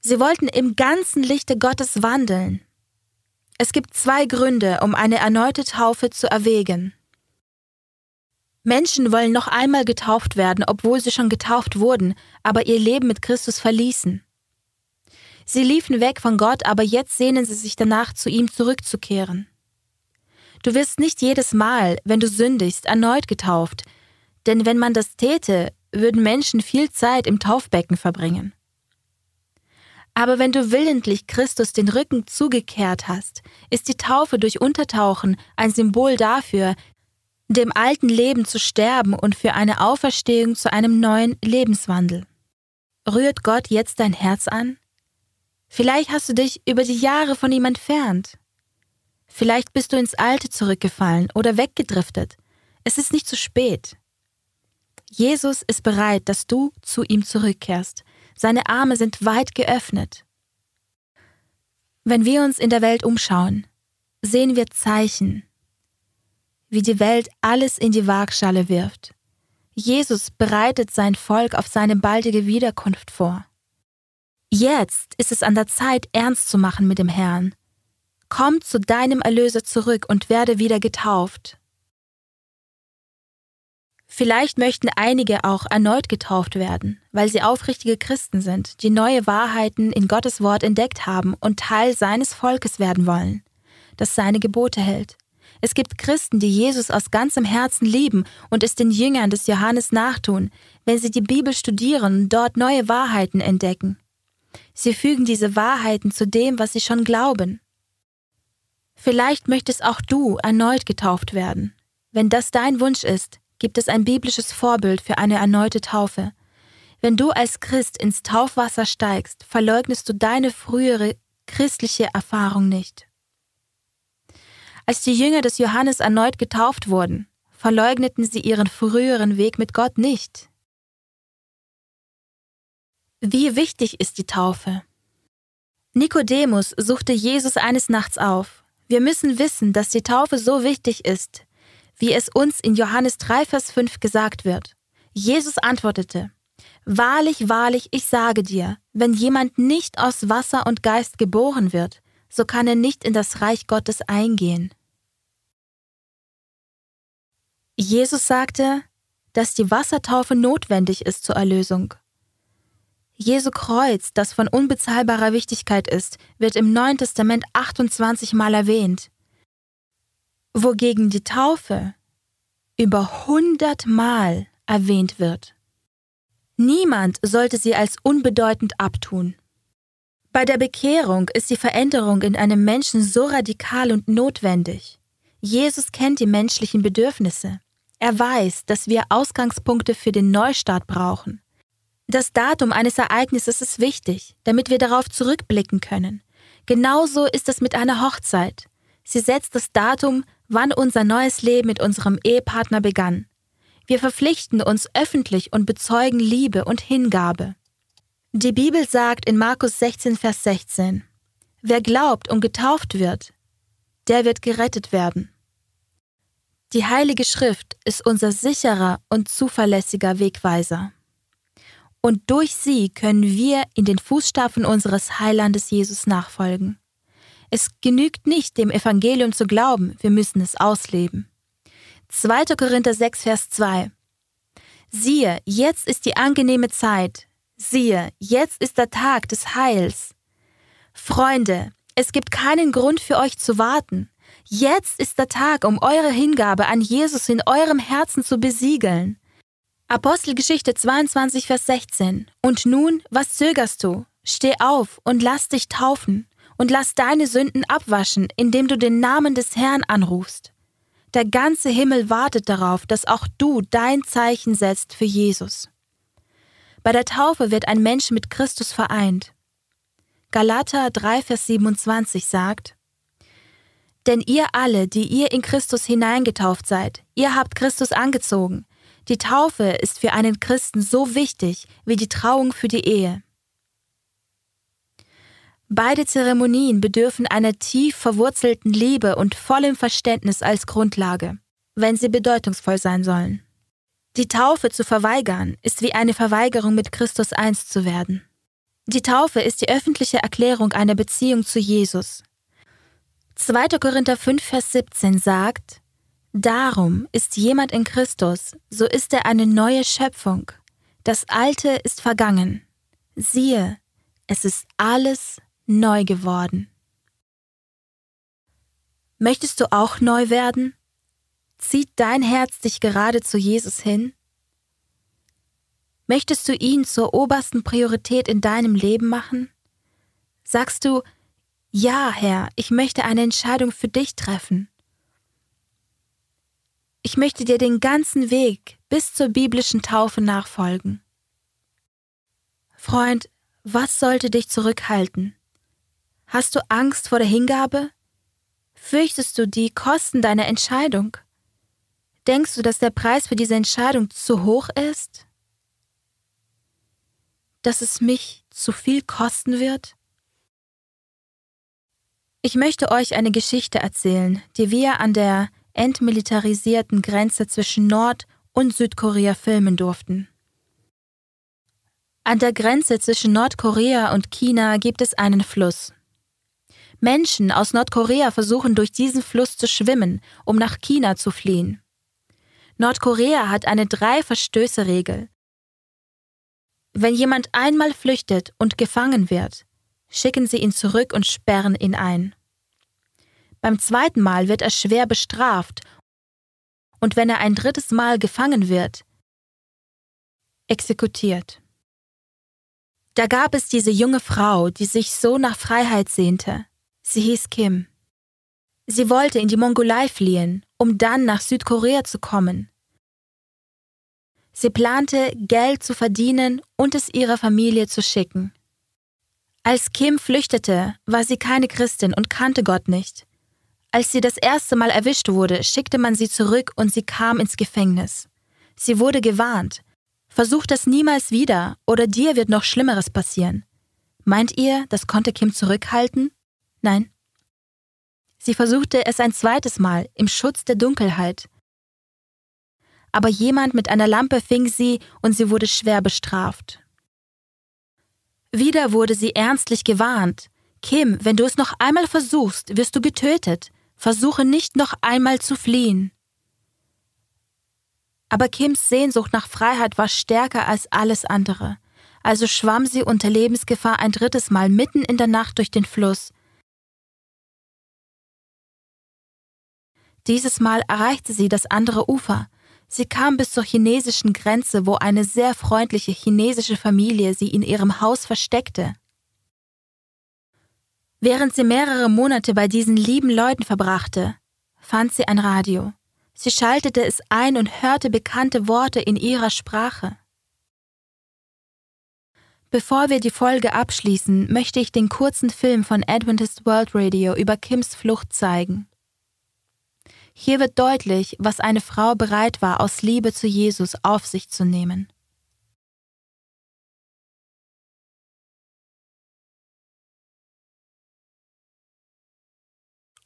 A: Sie wollten im ganzen Lichte Gottes wandeln. Es gibt zwei Gründe, um eine erneute Taufe zu erwägen. Menschen wollen noch einmal getauft werden, obwohl sie schon getauft wurden, aber ihr Leben mit Christus verließen. Sie liefen weg von Gott, aber jetzt sehnen sie sich danach, zu ihm zurückzukehren. Du wirst nicht jedes Mal, wenn du sündigst, erneut getauft, denn wenn man das täte, würden Menschen viel Zeit im Taufbecken verbringen. Aber wenn du willentlich Christus den Rücken zugekehrt hast, ist die Taufe durch Untertauchen ein Symbol dafür, dem alten Leben zu sterben und für eine Auferstehung zu einem neuen Lebenswandel. Rührt Gott jetzt dein Herz an? Vielleicht hast du dich über die Jahre von ihm entfernt. Vielleicht bist du ins Alte zurückgefallen oder weggedriftet. Es ist nicht zu spät. Jesus ist bereit, dass du zu ihm zurückkehrst. Seine Arme sind weit geöffnet. Wenn wir uns in der Welt umschauen, sehen wir Zeichen, wie die Welt alles in die Waagschale wirft. Jesus bereitet sein Volk auf seine baldige Wiederkunft vor. Jetzt ist es an der Zeit, ernst zu machen mit dem Herrn. Komm zu deinem Erlöser zurück und werde wieder getauft. Vielleicht möchten einige auch erneut getauft werden, weil sie aufrichtige Christen sind, die neue Wahrheiten in Gottes Wort entdeckt haben und Teil seines Volkes werden wollen, das seine Gebote hält. Es gibt Christen, die Jesus aus ganzem Herzen lieben und es den Jüngern des Johannes nachtun, wenn sie die Bibel studieren und dort neue Wahrheiten entdecken. Sie fügen diese Wahrheiten zu dem, was sie schon glauben. Vielleicht möchtest auch du erneut getauft werden. Wenn das dein Wunsch ist, gibt es ein biblisches Vorbild für eine erneute Taufe. Wenn du als Christ ins Taufwasser steigst, verleugnest du deine frühere christliche Erfahrung nicht. Als die Jünger des Johannes erneut getauft wurden, verleugneten sie ihren früheren Weg mit Gott nicht. Wie wichtig ist die Taufe? Nikodemus suchte Jesus eines Nachts auf. Wir müssen wissen, dass die Taufe so wichtig ist, wie es uns in Johannes 3, Vers 5 gesagt wird. Jesus antwortete, Wahrlich, wahrlich, ich sage dir, wenn jemand nicht aus Wasser und Geist geboren wird, so kann er nicht in das Reich Gottes eingehen. Jesus sagte, dass die Wassertaufe notwendig ist zur Erlösung. Jesu Kreuz, das von unbezahlbarer Wichtigkeit ist, wird im Neuen Testament 28 Mal erwähnt, wogegen die Taufe über 100 Mal erwähnt wird. Niemand sollte sie als unbedeutend abtun. Bei der Bekehrung ist die Veränderung in einem Menschen so radikal und notwendig. Jesus kennt die menschlichen Bedürfnisse. Er weiß, dass wir Ausgangspunkte für den Neustart brauchen. Das Datum eines Ereignisses ist wichtig, damit wir darauf zurückblicken können. Genauso ist es mit einer Hochzeit. Sie setzt das Datum, wann unser neues Leben mit unserem Ehepartner begann. Wir verpflichten uns öffentlich und bezeugen Liebe und Hingabe. Die Bibel sagt in Markus 16, Vers 16, Wer glaubt und getauft wird, der wird gerettet werden. Die Heilige Schrift ist unser sicherer und zuverlässiger Wegweiser. Und durch sie können wir in den Fußstapfen unseres Heilandes Jesus nachfolgen. Es genügt nicht, dem Evangelium zu glauben, wir müssen es ausleben. 2. Korinther 6, Vers 2 Siehe, jetzt ist die angenehme Zeit. Siehe, jetzt ist der Tag des Heils. Freunde, es gibt keinen Grund für euch zu warten. Jetzt ist der Tag, um eure Hingabe an Jesus in eurem Herzen zu besiegeln. Apostelgeschichte 22, Vers 16. Und nun, was zögerst du? Steh auf und lass dich taufen und lass deine Sünden abwaschen, indem du den Namen des Herrn anrufst. Der ganze Himmel wartet darauf, dass auch du dein Zeichen setzt für Jesus. Bei der Taufe wird ein Mensch mit Christus vereint. Galater 3, Vers 27 sagt, Denn ihr alle, die ihr in Christus hineingetauft seid, ihr habt Christus angezogen. Die Taufe ist für einen Christen so wichtig wie die Trauung für die Ehe. Beide Zeremonien bedürfen einer tief verwurzelten Liebe und vollem Verständnis als Grundlage, wenn sie bedeutungsvoll sein sollen. Die Taufe zu verweigern ist wie eine Verweigerung mit Christus eins zu werden. Die Taufe ist die öffentliche Erklärung einer Beziehung zu Jesus. 2. Korinther 5, Vers 17 sagt, Darum ist jemand in Christus, so ist er eine neue Schöpfung. Das Alte ist vergangen. Siehe, es ist alles neu geworden. Möchtest du auch neu werden? Zieht dein Herz dich gerade zu Jesus hin? Möchtest du ihn zur obersten Priorität in deinem Leben machen? Sagst du, ja, Herr, ich möchte eine Entscheidung für dich treffen. Ich möchte dir den ganzen Weg bis zur biblischen Taufe nachfolgen. Freund, was sollte dich zurückhalten? Hast du Angst vor der Hingabe? Fürchtest du die Kosten deiner Entscheidung? Denkst du, dass der Preis für diese Entscheidung zu hoch ist? Dass es mich zu viel kosten wird? Ich möchte euch eine Geschichte erzählen, die wir an der entmilitarisierten Grenze zwischen Nord- und Südkorea filmen durften. An der Grenze zwischen Nordkorea und China gibt es einen Fluss. Menschen aus Nordkorea versuchen durch diesen Fluss zu schwimmen, um nach China zu fliehen. Nordkorea hat eine Drei-Verstöße-Regel. Wenn jemand einmal flüchtet und gefangen wird, schicken sie ihn zurück und sperren ihn ein. Beim zweiten Mal wird er schwer bestraft und wenn er ein drittes Mal gefangen wird, exekutiert. Da gab es diese junge Frau, die sich so nach Freiheit sehnte. Sie hieß Kim. Sie wollte in die Mongolei fliehen, um dann nach Südkorea zu kommen. Sie plante, Geld zu verdienen und es ihrer Familie zu schicken. Als Kim flüchtete, war sie keine Christin und kannte Gott nicht. Als sie das erste Mal erwischt wurde, schickte man sie zurück und sie kam ins Gefängnis. Sie wurde gewarnt. Versuch das niemals wieder, oder dir wird noch Schlimmeres passieren. Meint ihr, das konnte Kim zurückhalten? Nein. Sie versuchte es ein zweites Mal im Schutz der Dunkelheit. Aber jemand mit einer Lampe fing sie und sie wurde schwer bestraft. Wieder wurde sie ernstlich gewarnt. Kim, wenn du es noch einmal versuchst, wirst du getötet. Versuche nicht noch einmal zu fliehen. Aber Kims Sehnsucht nach Freiheit war stärker als alles andere. Also schwamm sie unter Lebensgefahr ein drittes Mal mitten in der Nacht durch den Fluss, Dieses Mal erreichte sie das andere Ufer. Sie kam bis zur chinesischen Grenze, wo eine sehr freundliche chinesische Familie sie in ihrem Haus versteckte. Während sie mehrere Monate bei diesen lieben Leuten verbrachte, fand sie ein Radio. Sie schaltete es ein und hörte bekannte Worte in ihrer Sprache. Bevor wir die Folge abschließen, möchte ich den kurzen Film von Adventist World Radio über Kims Flucht zeigen. Hier wird deutlich, was eine Frau bereit war, aus Liebe zu Jesus auf sich zu nehmen.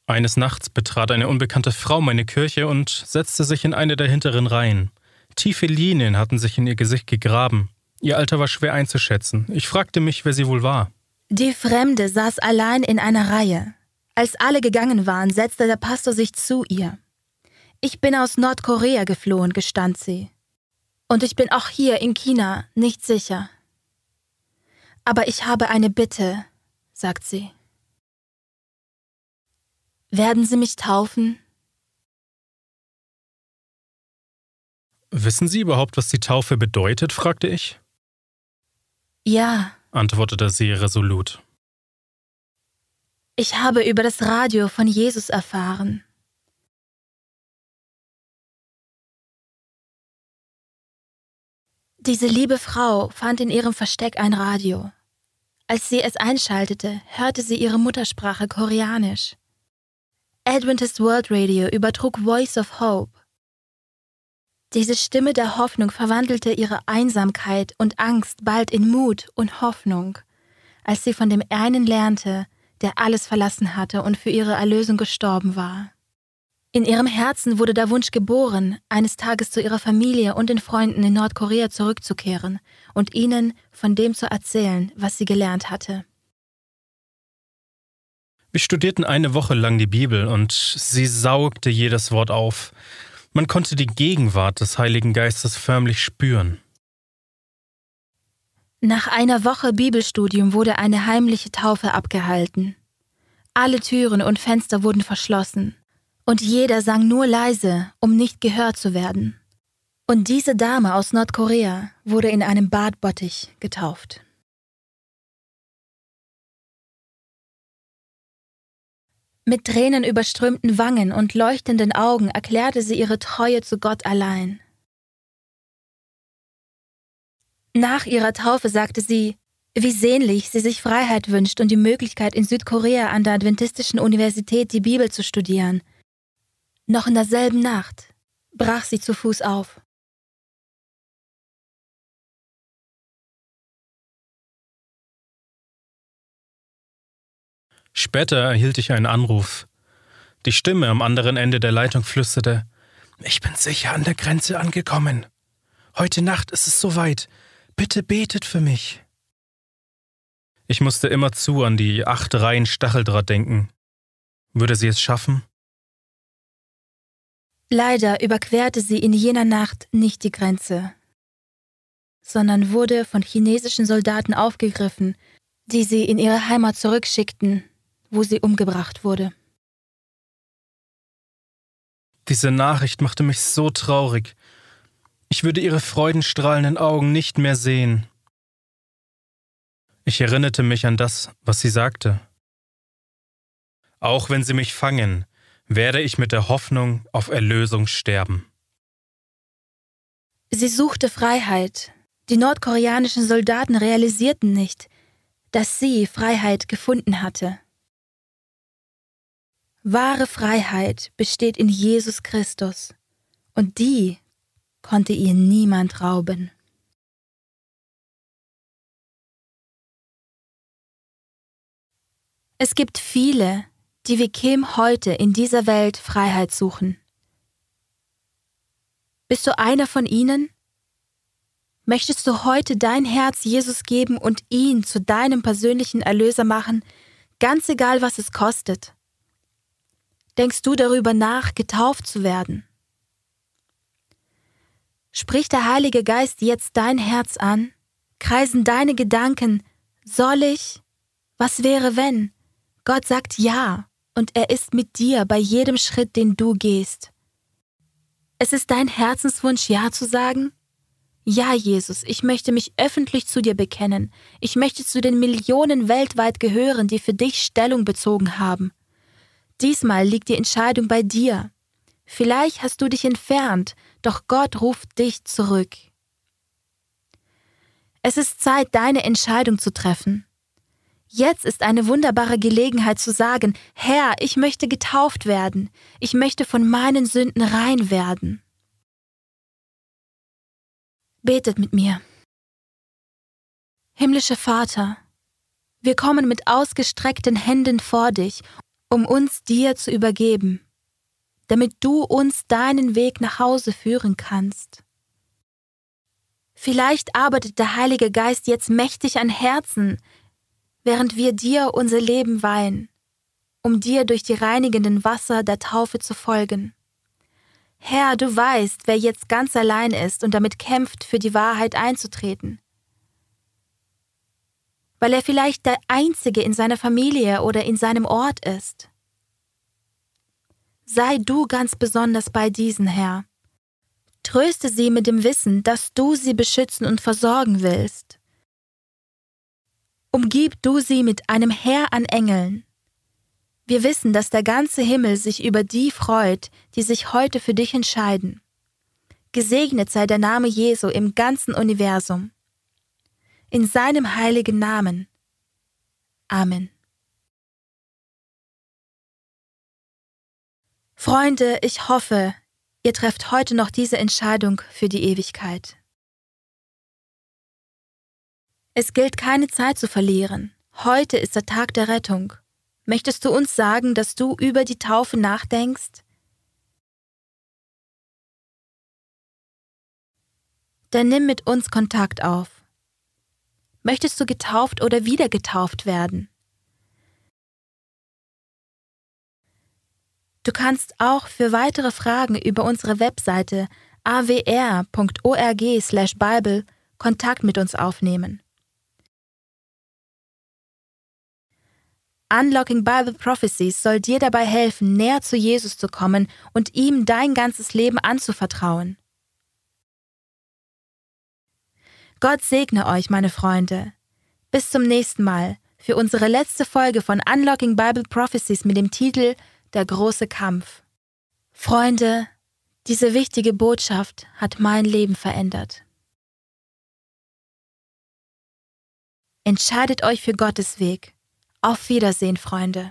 B: Eines Nachts betrat eine unbekannte Frau meine Kirche und setzte sich in eine der hinteren Reihen. Tiefe Linien hatten sich in ihr Gesicht gegraben. Ihr Alter war schwer einzuschätzen. Ich fragte mich, wer sie wohl war.
A: Die Fremde saß allein in einer Reihe. Als alle gegangen waren, setzte der Pastor sich zu ihr. Ich bin aus Nordkorea geflohen, gestand sie. Und ich bin auch hier in China nicht sicher. Aber ich habe eine Bitte, sagt sie. Werden Sie mich taufen?
B: Wissen Sie überhaupt, was die Taufe bedeutet? fragte ich.
A: Ja,
B: antwortete sie resolut.
A: Ich habe über das Radio von Jesus erfahren. Diese liebe Frau fand in ihrem Versteck ein Radio. Als sie es einschaltete, hörte sie ihre Muttersprache Koreanisch. Adventist World Radio übertrug Voice of Hope. Diese Stimme der Hoffnung verwandelte ihre Einsamkeit und Angst bald in Mut und Hoffnung, als sie von dem einen lernte, der alles verlassen hatte und für ihre Erlösung gestorben war. In ihrem Herzen wurde der Wunsch geboren, eines Tages zu ihrer Familie und den Freunden in Nordkorea zurückzukehren und ihnen von dem zu erzählen, was sie gelernt hatte.
B: Wir studierten eine Woche lang die Bibel und sie saugte jedes Wort auf. Man konnte die Gegenwart des Heiligen Geistes förmlich spüren.
A: Nach einer Woche Bibelstudium wurde eine heimliche Taufe abgehalten. Alle Türen und Fenster wurden verschlossen, und jeder sang nur leise, um nicht gehört zu werden. Und diese Dame aus Nordkorea wurde in einem Badbottich getauft. Mit Tränen überströmten Wangen und leuchtenden Augen erklärte sie ihre Treue zu Gott allein. Nach ihrer Taufe sagte sie, wie sehnlich sie sich Freiheit wünscht und die Möglichkeit, in Südkorea an der Adventistischen Universität die Bibel zu studieren. Noch in derselben Nacht brach sie zu Fuß auf.
B: Später erhielt ich einen Anruf. Die Stimme am anderen Ende der Leitung flüsterte Ich bin sicher an der Grenze angekommen. Heute Nacht ist es soweit. Bitte betet für mich. Ich musste immerzu an die acht Reihen Stacheldraht denken. Würde sie es schaffen?
A: Leider überquerte sie in jener Nacht nicht die Grenze, sondern wurde von chinesischen Soldaten aufgegriffen, die sie in ihre Heimat zurückschickten wo sie umgebracht wurde.
B: Diese Nachricht machte mich so traurig. Ich würde ihre freudenstrahlenden Augen nicht mehr sehen. Ich erinnerte mich an das, was sie sagte. Auch wenn sie mich fangen, werde ich mit der Hoffnung auf Erlösung sterben.
A: Sie suchte Freiheit. Die nordkoreanischen Soldaten realisierten nicht, dass sie Freiheit gefunden hatte. Wahre Freiheit besteht in Jesus Christus, und die konnte ihr niemand rauben. Es gibt viele, die wie Kim heute in dieser Welt Freiheit suchen. Bist du einer von ihnen? Möchtest du heute dein Herz Jesus geben und ihn zu deinem persönlichen Erlöser machen, ganz egal was es kostet? Denkst du darüber nach, getauft zu werden? Spricht der Heilige Geist jetzt dein Herz an? Kreisen deine Gedanken, soll ich? Was wäre wenn? Gott sagt ja, und er ist mit dir bei jedem Schritt, den du gehst. Es ist dein Herzenswunsch, Ja zu sagen? Ja, Jesus, ich möchte mich öffentlich zu dir bekennen. Ich möchte zu den Millionen weltweit gehören, die für dich Stellung bezogen haben. Diesmal liegt die Entscheidung bei dir. Vielleicht hast du dich entfernt, doch Gott ruft dich zurück. Es ist Zeit, deine Entscheidung zu treffen. Jetzt ist eine wunderbare Gelegenheit zu sagen, Herr, ich möchte getauft werden, ich möchte von meinen Sünden rein werden. Betet mit mir. Himmlischer Vater, wir kommen mit ausgestreckten Händen vor dich, um uns dir zu übergeben, damit du uns deinen Weg nach Hause führen kannst. Vielleicht arbeitet der Heilige Geist jetzt mächtig an Herzen, während wir dir unser Leben weihen, um dir durch die reinigenden Wasser der Taufe zu folgen. Herr, du weißt, wer jetzt ganz allein ist und damit kämpft, für die Wahrheit einzutreten. Weil er vielleicht der Einzige in seiner Familie oder in seinem Ort ist. Sei du ganz besonders bei diesen, Herr. Tröste sie mit dem Wissen, dass du sie beschützen und versorgen willst. Umgib du sie mit einem Heer an Engeln. Wir wissen, dass der ganze Himmel sich über die freut, die sich heute für dich entscheiden. Gesegnet sei der Name Jesu im ganzen Universum. In seinem heiligen Namen. Amen. Freunde, ich hoffe, ihr trefft heute noch diese Entscheidung für die Ewigkeit. Es gilt keine Zeit zu verlieren. Heute ist der Tag der Rettung. Möchtest du uns sagen, dass du über die Taufe nachdenkst? Dann nimm mit uns Kontakt auf. Möchtest du getauft oder wieder getauft werden? Du kannst auch für weitere Fragen über unsere Webseite awr.org/bible Kontakt mit uns aufnehmen. Unlocking Bible Prophecies soll dir dabei helfen, näher zu Jesus zu kommen und ihm dein ganzes Leben anzuvertrauen. Gott segne euch, meine Freunde. Bis zum nächsten Mal für unsere letzte Folge von Unlocking Bible Prophecies mit dem Titel Der große Kampf. Freunde, diese wichtige Botschaft hat mein Leben verändert. Entscheidet euch für Gottes Weg auf Wiedersehen, Freunde.